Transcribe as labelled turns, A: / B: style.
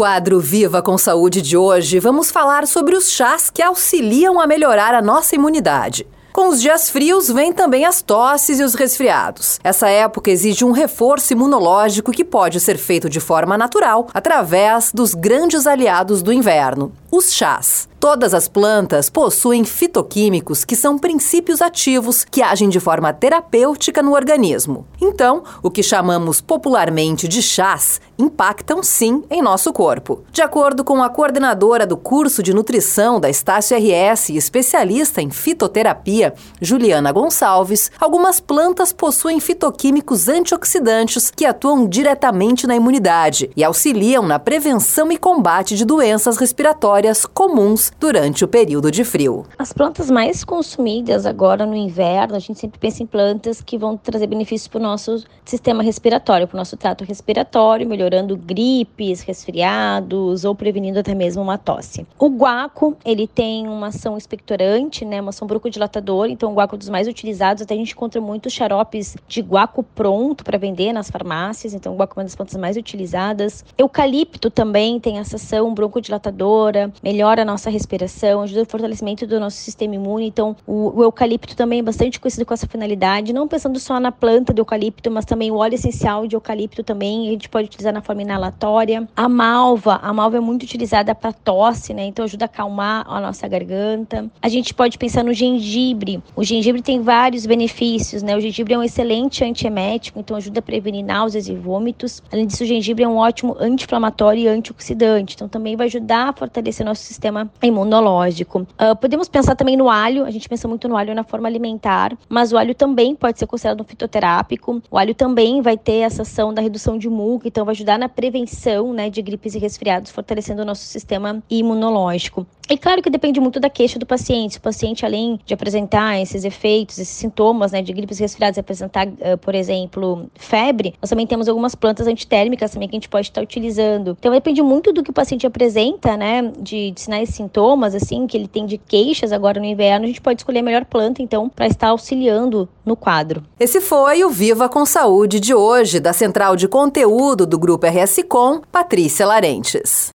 A: quadro Viva com Saúde de hoje, vamos falar sobre os chás que auxiliam a melhorar a nossa imunidade. Com os dias frios, vêm também as tosses e os resfriados. Essa época exige um reforço imunológico que pode ser feito de forma natural através dos grandes aliados do inverno, os chás. Todas as plantas possuem fitoquímicos que são princípios ativos que agem de forma terapêutica no organismo. Então, o que chamamos popularmente de chás impactam sim em nosso corpo. De acordo com a coordenadora do curso de nutrição da Estácio RS e especialista em fitoterapia, Juliana Gonçalves, algumas plantas possuem fitoquímicos antioxidantes que atuam diretamente na imunidade e auxiliam na prevenção e combate de doenças respiratórias comuns durante o período de frio.
B: As plantas mais consumidas agora no inverno, a gente sempre pensa em plantas que vão trazer benefícios para o nosso sistema respiratório, para o nosso trato respiratório, melhorando gripes, resfriados ou prevenindo até mesmo uma tosse. O guaco, ele tem uma ação expectorante, né, uma ação broncodilatadora, então o guaco é um dos mais utilizados, até a gente encontra muitos xaropes de guaco pronto para vender nas farmácias, então o guaco é uma das plantas mais utilizadas. Eucalipto também tem essa ação broncodilatadora, melhora a nossa respiração, ajuda no fortalecimento do nosso sistema imune. Então, o, o, eucalipto também é bastante conhecido com essa finalidade, não pensando só na planta do eucalipto, mas também o óleo essencial de eucalipto também, a gente pode utilizar na forma inalatória. A malva, a malva é muito utilizada para tosse, né? Então ajuda a acalmar a nossa garganta. A gente pode pensar no gengibre. O gengibre tem vários benefícios, né? O gengibre é um excelente antiemético, então ajuda a prevenir náuseas e vômitos. Além disso, o gengibre é um ótimo anti-inflamatório e antioxidante, então também vai ajudar a fortalecer nosso sistema imunológico. Uh, podemos pensar também no alho, a gente pensa muito no alho na forma alimentar, mas o alho também pode ser considerado um fitoterápico. O alho também vai ter essa ação da redução de muco, então vai ajudar na prevenção né, de gripes e resfriados, fortalecendo o nosso sistema imunológico. E claro que depende muito da queixa do paciente. Se o paciente, além de apresentar esses efeitos, esses sintomas né, de gripes e resfriados, apresentar, uh, por exemplo, febre, nós também temos algumas plantas antitérmicas também que a gente pode estar utilizando. Então depende muito do que o paciente apresenta, né, de, de sinais e sintomas, assim, que ele tem de queixas agora no inverno, a gente pode escolher a melhor planta, então, para estar auxiliando no quadro.
A: Esse foi o Viva com Saúde de hoje, da Central de Conteúdo do Grupo RS Com, Patrícia Larentes.